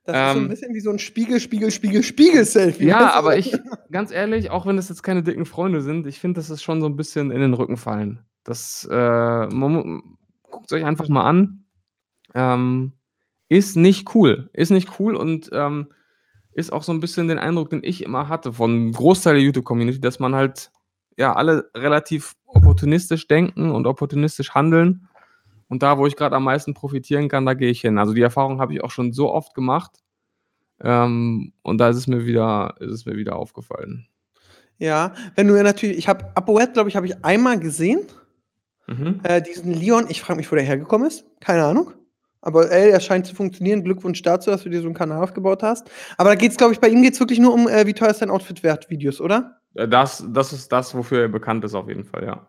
Das ähm, ist so ein ähm, bisschen wie so ein Spiegel, Spiegel, Spiegel, Spiegel-Selfie. Ja, aber ich, ganz ehrlich, auch wenn das jetzt keine dicken Freunde sind, ich finde, das ist schon so ein bisschen in den Rücken fallen. Das, äh, guckt euch einfach mal an. Ähm, ist nicht cool. Ist nicht cool und ähm, ist auch so ein bisschen den Eindruck, den ich immer hatte von Großteil der YouTube-Community, dass man halt ja alle relativ opportunistisch denken und opportunistisch handeln. Und da, wo ich gerade am meisten profitieren kann, da gehe ich hin. Also die Erfahrung habe ich auch schon so oft gemacht. Ähm, und da ist es mir wieder, ist es mir wieder aufgefallen. Ja, wenn du ja natürlich, ich habe Apoet, glaube ich, habe ich einmal gesehen. Mhm. Äh, diesen Leon, ich frage mich, wo der hergekommen ist. Keine Ahnung. Aber ey, er scheint zu funktionieren. Glückwunsch dazu, dass du dir so einen Kanal aufgebaut hast. Aber da geht es, glaube ich, bei ihm geht es wirklich nur um, äh, wie teuer ist dein Outfit wert, Videos, oder? Äh, das, das ist das, wofür er bekannt ist, auf jeden Fall, ja.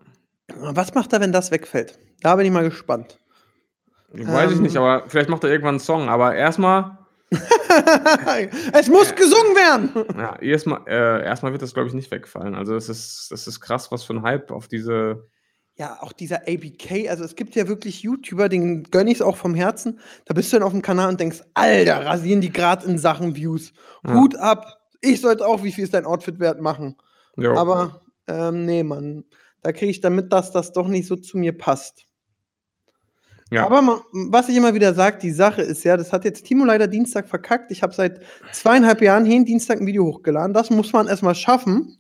Was macht er, wenn das wegfällt? Da bin ich mal gespannt. Ich weiß ähm, ich nicht, aber vielleicht macht er irgendwann einen Song. Aber erstmal. [laughs] es muss gesungen werden! [laughs] Ja, erstmal, äh, erstmal wird das, glaube ich, nicht wegfallen. Also, das ist, das ist krass, was für ein Hype auf diese ja, auch dieser ABK, also es gibt ja wirklich YouTuber, den gönne ich es auch vom Herzen. Da bist du dann auf dem Kanal und denkst, Alter, rasieren die gerade in Sachen Views. Ja. Hut ab, ich sollte auch, wie viel ist dein Outfit wert machen. Jo. Aber ähm, nee, Mann, da kriege ich damit, dass das doch nicht so zu mir passt. Ja. Aber was ich immer wieder sage, die Sache ist ja, das hat jetzt Timo leider Dienstag verkackt. Ich habe seit zweieinhalb Jahren jeden Dienstag ein Video hochgeladen. Das muss man erstmal schaffen.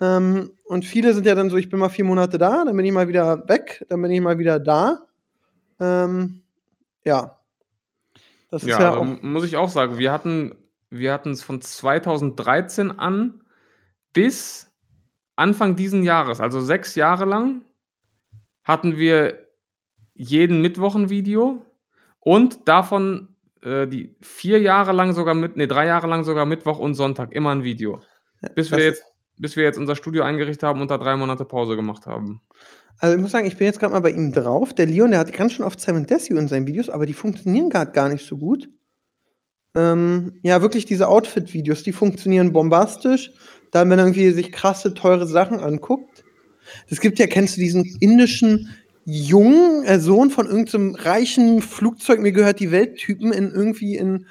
Ähm, und viele sind ja dann so, ich bin mal vier Monate da, dann bin ich mal wieder weg, dann bin ich mal wieder da. Ähm, ja. Das ist ja, ja auch muss ich auch sagen, wir hatten wir hatten es von 2013 an bis Anfang diesen Jahres, also sechs Jahre lang, hatten wir jeden Mittwoch ein Video und davon äh, die vier Jahre lang sogar mit, nee, drei Jahre lang sogar Mittwoch und Sonntag immer ein Video. Bis wir Das jetzt, bis wir jetzt unser Studio eingerichtet haben und da drei Monate Pause gemacht haben. Also ich muss sagen, ich bin jetzt gerade mal bei ihm drauf. Der Leon, der hat ganz schön oft Simon Desue in seinen Videos, aber die funktionieren gerade gar nicht so gut. Ähm, ja, wirklich diese Outfit-Videos, die funktionieren bombastisch. Dann, wenn er irgendwie sich krasse, teure Sachen anguckt. Es gibt ja, kennst du diesen indischen jungen äh, Sohn von irgendeinem reichen Flugzeug, mir gehört die Welttypen in irgendwie in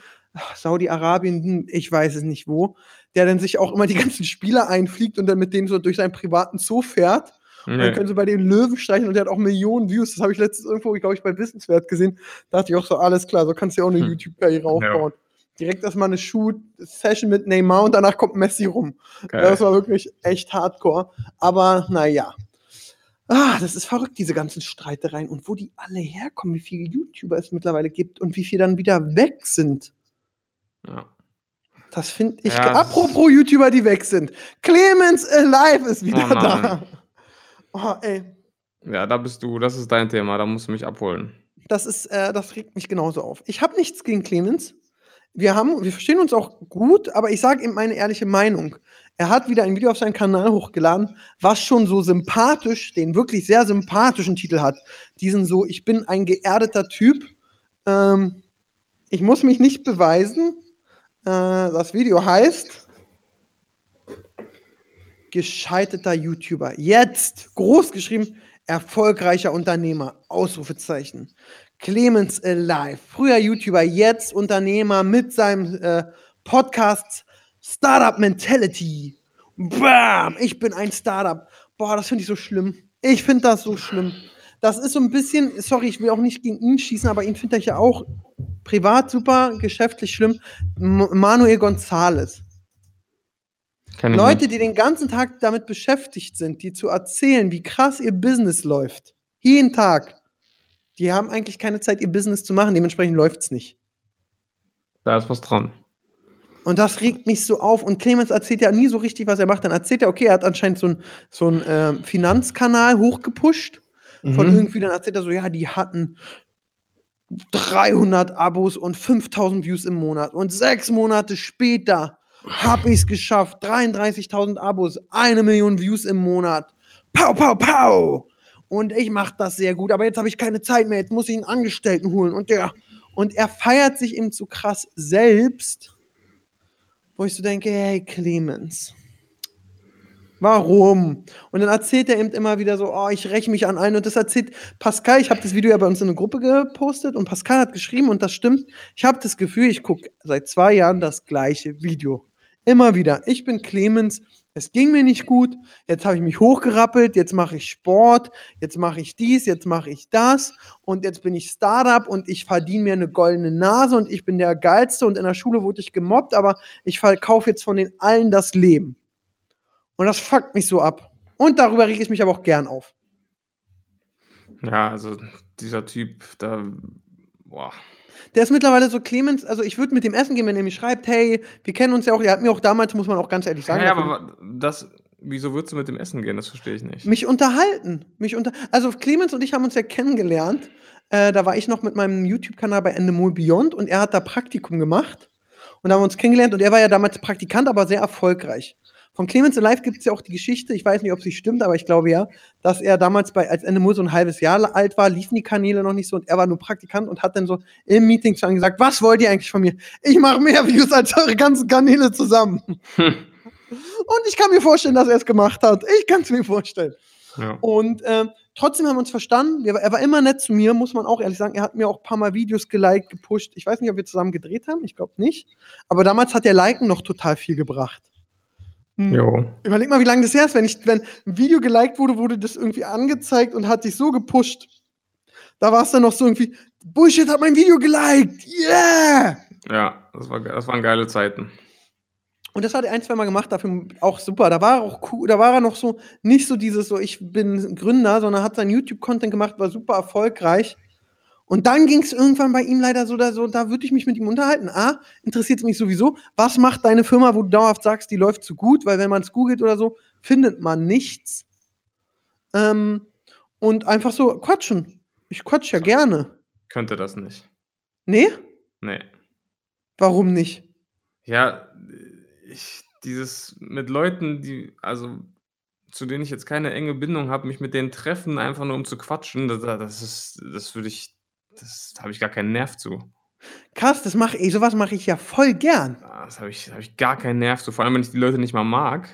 Saudi-Arabien, hm, ich weiß es nicht wo, der dann sich auch immer die [laughs] ganzen Spieler einfliegt und dann mit denen so durch seinen privaten Zoo fährt. Und dann können sie bei den Löwen streichen und der hat auch Millionen Views. Das habe ich letztens irgendwo, glaube ich, bei Wissenswert gesehen. Da dachte ich auch so, alles klar, so kannst du ja auch eine Hm. YouTube-Karriere aufbauen. Direkt erstmal eine Shoot-Session mit Neymar und danach kommt Messi rum. Geil. Das war wirklich echt hardcore. Aber naja. Ah, das ist verrückt, diese ganzen Streitereien und wo die alle herkommen, wie viele YouTuber es mittlerweile gibt und wie viele dann wieder weg sind. Ja. Das finde ich. Ja, apropos YouTuber, die weg sind. Clemens Alive ist wieder Oh da. Oh, ey. ja, da bist du, das ist dein Thema, da musst du mich abholen. Das ist, äh, das regt mich genauso auf. Ich habe nichts gegen Clemens. Wir haben, wir verstehen uns auch gut, aber ich sage ihm meine ehrliche Meinung. Er hat wieder ein Video auf seinen Kanal hochgeladen, was schon so sympathisch, den wirklich sehr sympathischen Titel hat. Diesen so, ich bin ein geerdeter Typ. Ähm, ich muss mich nicht beweisen. Äh, das Video heißt gescheiterter YouTuber. Jetzt groß geschrieben, erfolgreicher Unternehmer. Ausrufezeichen. Clemens Alive. Früher YouTuber, jetzt Unternehmer mit seinem äh, Podcast Startup Mentality. Bam! Ich bin ein Startup. Boah, das finde ich so schlimm. Ich finde das so schlimm. Das ist so ein bisschen, sorry, ich will auch nicht gegen ihn schießen, aber ihn finde ich ja auch privat super, geschäftlich schlimm. M Manuel Gonzales. Leute, die den ganzen Tag damit beschäftigt sind, die zu erzählen, wie krass ihr Business läuft. Jeden Tag. Die haben eigentlich keine Zeit, ihr Business zu machen, dementsprechend läuft es nicht. Da ist was dran. Und das regt mich so auf. Und Clemens erzählt ja nie so richtig, was er macht. Dann erzählt er, okay, er hat anscheinend so einen so ähm, Finanzkanal hochgepusht. Von Mhm. irgendwie, dann erzählt er so, ja, die hatten 300 Abos und 5000 Views im Monat. Und sechs Monate später habe ich es geschafft. 33.000 Abos, eine Million Views im Monat. Pau, pau, pau. Und ich mache das sehr gut, aber jetzt habe ich keine Zeit mehr. Jetzt muss ich einen Angestellten holen. Und der, und er feiert sich eben zu krass selbst, wo ich so denke, hey Clemens, warum? Und dann erzählt er eben immer wieder so, oh, ich räche mich an einen. Und das erzählt Pascal, ich habe das Video ja bei uns in eine Gruppe gepostet und Pascal hat geschrieben und das stimmt. Ich habe das Gefühl, ich gucke seit zwei Jahren das gleiche Video. Immer wieder. Ich bin Clemens. Es ging mir nicht gut. Jetzt habe ich mich hochgerappelt. Jetzt mache ich Sport. Jetzt mache ich dies. Jetzt mache ich das. Und jetzt bin ich Startup und ich verdiene mir eine goldene Nase und ich bin der Geilste. Und in der Schule wurde ich gemobbt, aber ich verkaufe jetzt von den allen das Leben. Und das fuckt mich so ab. Und darüber rege ich mich aber auch gern auf. Ja, also dieser Typ, da, boah. Der ist mittlerweile so Clemens, also ich würde mit dem essen gehen, wenn er mir schreibt, hey, wir kennen uns ja auch, er hat mir auch damals, muss man auch ganz ehrlich sagen, Ja, dafür- aber das, wieso würdest du mit dem Essen gehen? Das verstehe ich nicht. mich unterhalten. Mich unter also Clemens und ich haben uns ja kennengelernt. Äh, da war ich noch mit meinem YouTube-Kanal bei Endemol Beyond und er hat da Praktikum gemacht. Und da haben wir uns kennengelernt und er war ja damals Praktikant, aber sehr erfolgreich. Von Clemens Alive gibt es ja auch die Geschichte, ich weiß nicht, ob sie stimmt, aber ich glaube ja, dass er damals bei, als Endemol so ein halbes Jahr alt war, liefen die Kanäle noch nicht so und er war nur Praktikant und hat dann so im Meeting einem gesagt, was wollt ihr eigentlich von mir? Ich mache mehr Views als eure ganzen Kanäle zusammen. Hm. Und ich kann mir vorstellen, dass er es gemacht hat. Ich kann es mir vorstellen. Ja. Und ähm, trotzdem haben wir uns verstanden. Wir, er war immer nett zu mir, muss man auch ehrlich sagen. Er hat mir auch ein paar Mal Videos geliked, gepusht. Ich weiß nicht, ob wir zusammen gedreht haben. Ich glaube nicht. Aber damals hat der Liken noch total viel gebracht. Hm. Jo. Überleg mal, wie lange das her ist. Wenn, ich, wenn ein Video geliked wurde, wurde das irgendwie angezeigt und hat dich so gepusht. Da war es dann noch so irgendwie, Bullshit hat mein Video geliked. Yeah! Ja, das, war, das waren geile Zeiten. Und das hat er ein, zwei Mal gemacht, dafür auch super. Da war er auch cool, da war er noch so, nicht so dieses so, ich bin Gründer, sondern hat seinen YouTube-Content gemacht, war super erfolgreich. Und dann ging es irgendwann bei ihm leider so, da, so, da würde ich mich mit ihm unterhalten. A, interessiert es mich sowieso, was macht deine Firma, wo du dauerhaft sagst, die läuft zu gut, weil wenn man es googelt oder so, findet man nichts. Ähm, und einfach so quatschen. Ich quatsch ja gerne. Könnte das nicht. Nee? Nee. Warum nicht? Ja, ich, dieses mit Leuten, die, also zu denen ich jetzt keine enge Bindung habe, mich mit denen treffen, einfach nur um zu quatschen, das, das ist, das würde ich, das habe ich gar keinen Nerv zu. Krass, das mache ich, sowas mache ich ja voll gern. Ah, Das habe ich, hab ich gar keinen Nerv zu, vor allem wenn ich die Leute nicht mal mag.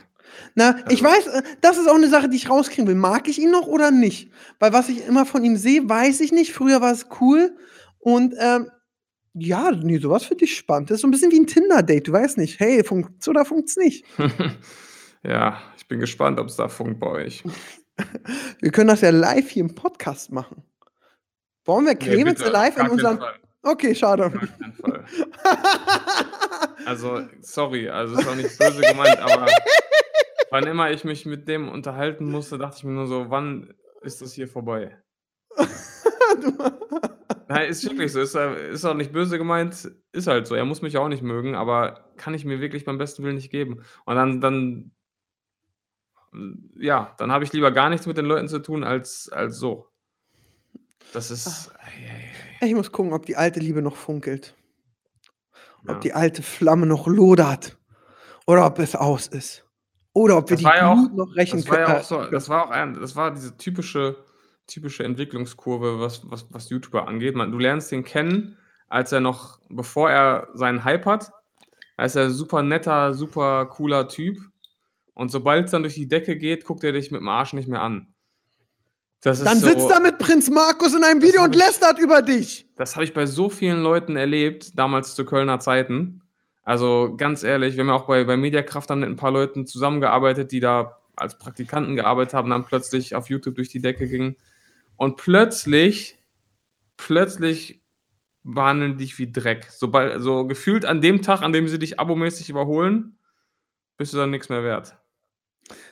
Na, ich Also- weiß, äh, das ist auch eine Sache, die ich rauskriegen will. Mag ich ihn noch oder nicht? Weil was ich immer von ihm sehe, weiß ich nicht. Früher war es cool. Und ähm, ja, nee, sowas finde ich spannend. Das ist so ein bisschen wie ein Tinder-Date. Du weißt nicht, hey, funkt's oder funkt's nicht? [laughs] ja, ich bin gespannt, ob es da funkt bei euch. [laughs] Wir können das ja live hier im Podcast machen. Wollen wir Clemens bitte, live in unseren. Fall. Okay, schade. Auf keinen Fall. [laughs] Also, sorry, also ist auch nicht böse gemeint, aber wann immer ich mich mit dem unterhalten musste, dachte ich mir nur so, wann ist das hier vorbei? [laughs] Nein, ist wirklich so, ist, äh, ist auch nicht böse gemeint, ist halt so. Er muss mich auch nicht mögen, aber kann ich mir wirklich beim besten Willen nicht geben. Und dann, dann, ja, dann habe ich lieber gar nichts mit den Leuten zu tun als, als so. Das ist. ich muss gucken, ob die alte Liebe noch funkelt. Ob Ja. die alte Flamme noch lodert. Oder ob es aus ist. Oder ob wir Das die ja auch- noch rächen Das war ja können. auch so, das war auch ein, das war diese typische, typische Entwicklungskurve, was, was, was YouTuber angeht. Man, du lernst ihn kennen, als er noch, bevor er seinen Hype hat, da ist er super netter, super cooler Typ. Und sobald es dann durch die Decke geht, guckt er dich mit dem Arsch nicht mehr an. Das ist Dann so, sitzt er mit Prinz Markus in einem Video und ich- lästert über dich. Das habe ich bei so vielen Leuten erlebt, damals zu Kölner Zeiten. Also ganz ehrlich, wir haben ja auch bei, bei Mediakraft dann mit ein paar Leuten zusammengearbeitet, die da als Praktikanten gearbeitet haben, dann plötzlich auf YouTube durch die Decke gingen. Und plötzlich, plötzlich behandeln dich wie Dreck. Sobald, so gefühlt an dem Tag, an dem sie dich abomäßig überholen, bist du dann nichts mehr wert.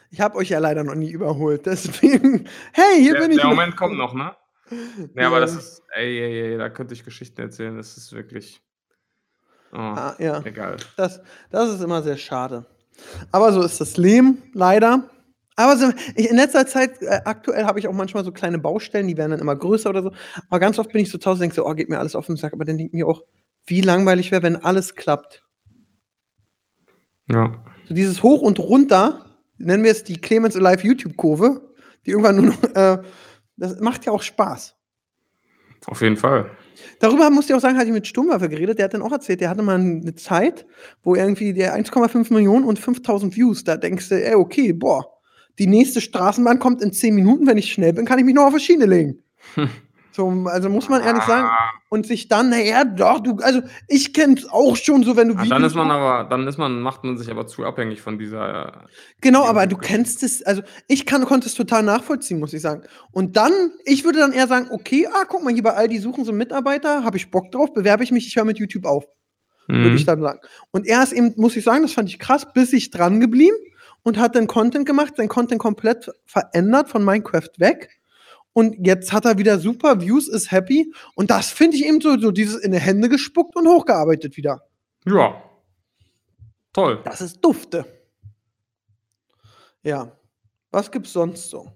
Ich habe euch ja leider noch nie überholt. Deswegen, [laughs] hey, hier Der, bin ich. der Moment kommt noch, ne? Nee, aber Ja. das ist, ey, ey, ey, da könnte ich Geschichten erzählen, das ist wirklich. Oh, Ah, ja, egal. das, das ist immer sehr schade. Aber so ist das Leben, leider. Aber so, ich, in letzter Zeit, äh, aktuell habe ich auch manchmal so kleine Baustellen, die werden dann immer größer oder so. Aber ganz oft bin ich so zu Hause und denke so, oh, geht mir alles auf den Sack. Aber dann denke ich mir auch, wie langweilig wäre, wenn alles klappt. Ja. So dieses Hoch und Runter, nennen wir es die Clemens Alive YouTube-Kurve, die irgendwann nur noch, äh, das macht ja auch Spaß. Auf jeden Fall. Darüber musste ich auch sagen, hatte ich mit Sturmwaffe geredet, der hat dann auch erzählt, der hatte mal eine Zeit, wo irgendwie der 1,5 Millionen und 5000 Views, da denkst du, ey, okay, boah, die nächste Straßenbahn kommt in 10 Minuten, wenn ich schnell bin, kann ich mich noch auf die Schiene legen. Hm. [laughs] So, also muss man ehrlich sagen, Ah, und sich dann, naja, doch, du, also ich kenn's auch schon so, wenn du ah, dann ist man aber, dann ist man, macht man sich aber zu abhängig von dieser. äh, Genau, aber du kennst es, also ich kann, konnte es total nachvollziehen, muss ich sagen. Und dann, ich würde dann eher sagen, okay, ah, guck mal, hier bei Aldi suchen so Mitarbeiter, habe ich Bock drauf, bewerbe ich mich, ich höre mit YouTube auf, würde Mhm. ich dann sagen. Und er ist eben, muss ich sagen, das fand ich krass, bis ich dran geblieben und hat dann Content gemacht, sein Content komplett verändert von Minecraft weg. Und jetzt hat er wieder super Views, ist happy. Und das finde ich eben so, so dieses in die Hände gespuckt und hochgearbeitet wieder. Ja. Toll. Das ist dufte. Ja. Was gibt's sonst so?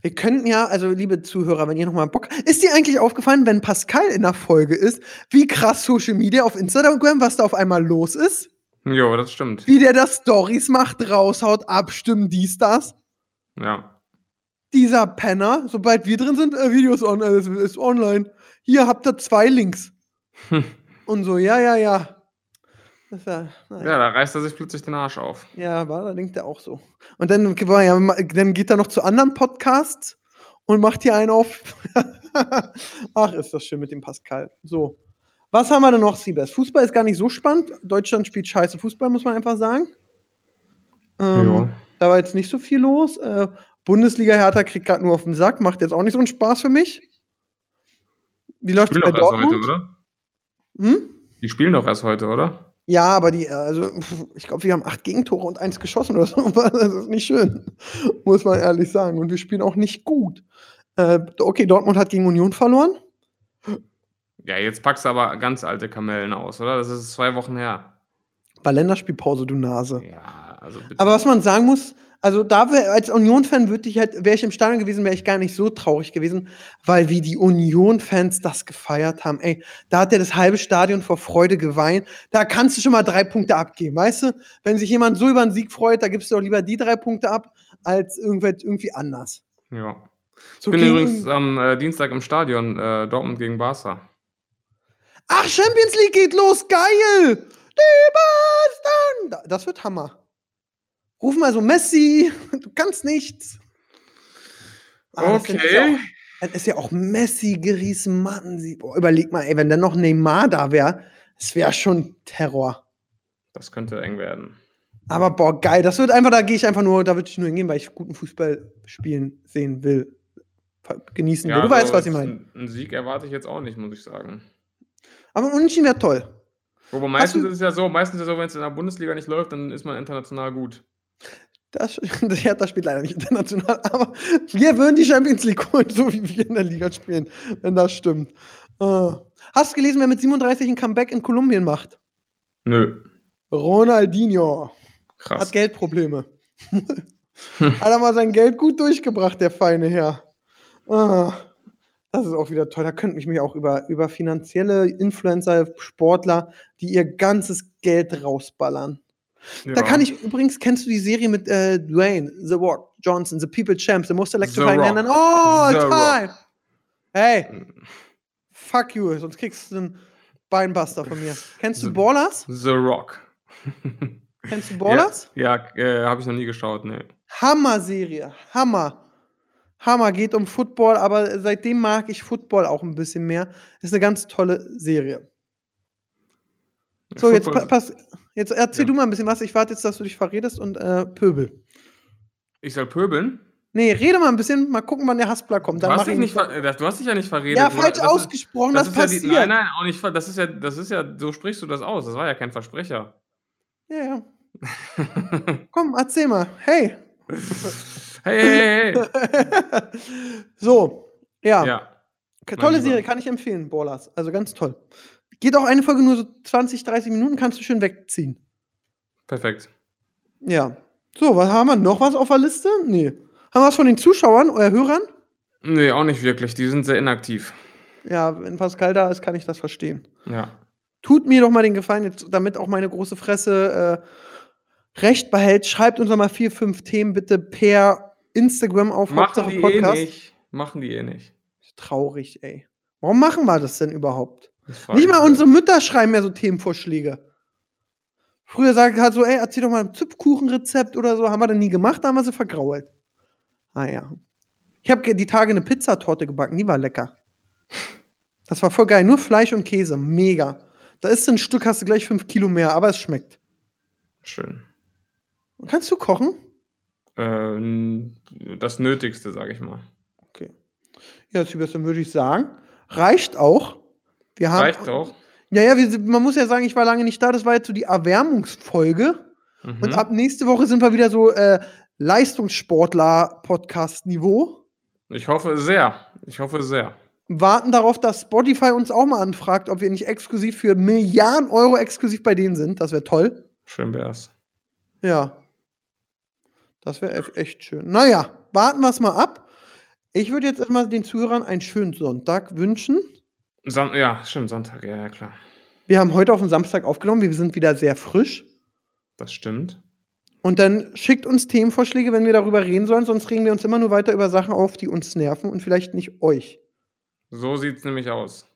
Wir könnten ja, also liebe Zuhörer, wenn ihr noch mal Bock, ist dir eigentlich aufgefallen, wenn Pascal in der Folge ist, wie krass Social Media auf Instagram, was da auf einmal los ist? Jo, das stimmt. Wie der da Stories macht, raushaut, abstimmen, dies, das. Ja. Dieser Penner, sobald wir drin sind, äh, Videos on, äh, ist online. Hier habt ihr zwei Links. Hm. Und so, ja, ja, ja. Ja. Ja, da reißt er sich plötzlich den Arsch auf. Ja, war, da denkt er auch so. Und dann, ja, dann geht er noch zu anderen Podcasts und macht hier einen auf. [laughs] Ach, ist das schön mit dem Pascal. So. Was haben wir denn noch, Siebes? Fußball ist gar nicht so spannend. Deutschland spielt scheiße Fußball, muss man einfach sagen. Ähm, Jo. da war jetzt nicht so viel los. Äh, Bundesliga Hertha kriegt gerade nur auf den Sack, macht jetzt auch nicht so einen Spaß für mich. Wie läuft es bei erst heute, Dortmund? oder? Hm? Die spielen doch erst heute, oder? Ja, aber die, also ich glaube, wir haben acht Gegentore und eins geschossen oder so. [laughs] Das ist nicht schön, muss man ehrlich sagen. Und wir spielen auch nicht gut. Äh, okay, Dortmund hat gegen Union verloren. Ja, jetzt packst du aber ganz alte Kamellen aus, oder? Das ist zwei Wochen her. War Länderspielpause, du Nase. Ja, also. Aber was man sagen muss, also da wär, als Union-Fan würde ich halt, wäre ich im Stadion gewesen, wäre ich gar nicht so traurig gewesen, weil wie die Union-Fans das gefeiert haben. Ey, da hat ja das halbe Stadion vor Freude geweint. Da kannst du schon mal drei Punkte abgeben, weißt du? Wenn sich jemand so über einen Sieg freut, da gibst du doch lieber die drei Punkte ab, als irgendwie anders. ja. Ich So bin gegen- übrigens am äh, Dienstag im Stadion, äh, Dortmund gegen Barca. Ach, Champions League geht los, geil! Die Boston! Da- Das wird Hammer. Ruf mal so Messi, du kannst nichts. Ah, das ist ja Okay. auch- Das ist ja auch Messi, sie- Boah, überleg mal, ey, wenn dann noch Neymar da wäre, das wäre schon Terror. Das könnte eng werden. Aber boah, geil, das wird einfach, da gehe ich einfach nur, da würde ich nur hingehen, weil ich guten Fußball spielen sehen will. Genießen will. Du weißt, was ich meine. Einen einen Sieg erwarte ich jetzt auch nicht, muss ich sagen. Aber ein Unentschieden wäre toll. Wobei meistens du- ist es ja so, meistens ist es so, wenn es in der Bundesliga nicht läuft, dann ist man international gut. Das, [laughs] Hertha spielt leider nicht international, aber wir würden die Champions League holen, so wie wir in der Liga spielen, wenn das stimmt. Äh. Hast du gelesen, wer mit 37 ein Comeback in Kolumbien macht? Nö. Ronaldinho Krass. hat Geldprobleme. [laughs] hat er mal sein Geld gut durchgebracht, der feine Herr. Ah, das ist auch wieder toll. Da könnte ich mich auch über, über finanzielle Influencer, Sportler, die ihr ganzes Geld rausballern. Da kann ich übrigens, kennst du die Serie mit äh, Dwayne, The Rock Johnson, The People Champ, The Most Electrifying Man Rock. in all The time. Hey, fuck you, sonst kriegst du einen Beinbuster von mir. Kennst du The- Ballers? The Rock. [laughs] Kennst du Ballers? Ja, ja äh, habe ich noch nie geschaut, ne. Hammer-Serie, Hammer. Hammer, geht um Football, aber seitdem mag ich Football auch ein bisschen mehr. Ist eine ganz tolle Serie. So, jetzt pa pass. Jetzt erzähl Ja. du mal ein bisschen was. Ich warte jetzt, dass du dich verredest und äh, pöbel. Ich soll pöbeln? Nee, rede mal ein bisschen, mal gucken, wann der Haspler kommt. Du Dann hast, mach dich ich nicht äh, du hast dich ja nicht verredet. Ja, Du- falsch das ist- ausgesprochen, das, ist ja passiert. die, nein, nein, auch nicht. Das ist ja, das ist ja, so sprichst du das aus. Das war ja kein Versprecher. Ja, ja. [laughs] Komm, erzähl mal. Hey. hey, hey, hey. [laughs] so, ja. ja. Tolle. Serie, kann ich empfehlen, Ballers. Also ganz toll. Geht auch eine Folge nur so 20, 30 Minuten, kannst du schön wegziehen. Perfekt. Ja. So, was haben wir noch was auf der Liste? Nee. Haben wir was von den Zuschauern oder Hörern? Nee, auch nicht wirklich. Die sind sehr inaktiv. Ja, wenn Pascal da ist, kann ich das verstehen. Ja. Tut mir doch mal den Gefallen, jetzt, damit auch meine große Fresse äh, Recht behält. Schreibt uns noch mal vier, fünf Themen bitte per Instagram auf Machen Hauptsache die Podcast. eh nicht. Machen die eh nicht. Traurig, ey. Warum machen wir das denn überhaupt? Nicht ich mal unsere Mütter schreiben mehr so Themenvorschläge. Früher sagt halt so, ey, erzähl doch mal ein Zupfkuchenrezept oder so. Haben wir dann nie gemacht, da haben wir sie vergrault. Ah ja. Ich habe die Tage eine Pizzatorte gebacken, die war lecker. Das war voll geil. Nur Fleisch und Käse. Mega. Da ist ein Stück, hast du gleich fünf Kilo mehr, aber es schmeckt. Schön. Kannst du kochen? Ähm, das Nötigste, sag ich mal. Okay. Ja, Sebastian, würde ich sagen. Reicht auch. Wir haben, Reicht auch. Ja, ja, wir, man muss ja sagen, ich war lange nicht da. Das war jetzt so die Erwärmungsfolge. Mhm. Und ab nächste Woche sind wir wieder so äh, Leistungssportler-Podcast-Niveau. ich hoffe sehr. Ich hoffe sehr. Warten darauf, dass Spotify uns auch mal anfragt, ob wir nicht exklusiv für Milliarden Euro exklusiv bei denen sind. Das wäre toll. Schön wär's. Ja. Das wäre echt schön. Naja, warten wir es mal ab. Ich würde jetzt erstmal den Zuhörern einen schönen Sonntag wünschen. Son ja, stimmt, Sonntag, ja, ja, klar. Wir haben heute auf den Samstag aufgenommen. Wir sind wieder sehr frisch. Das stimmt. Und dann schickt uns Themenvorschläge, wenn wir darüber reden sollen. Sonst regen wir uns immer nur weiter über Sachen auf, die uns nerven und vielleicht nicht euch. So sieht's nämlich aus.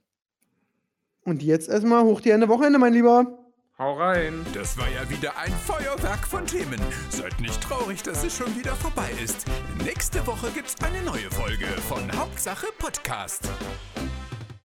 Und jetzt erstmal hoch die Ende Wochenende, mein Lieber. Hau rein. Das war ja wieder ein Feuerwerk von Themen. Seid nicht traurig, dass es schon wieder vorbei ist. Nächste Woche gibt's eine neue Folge von Hauptsache Podcast.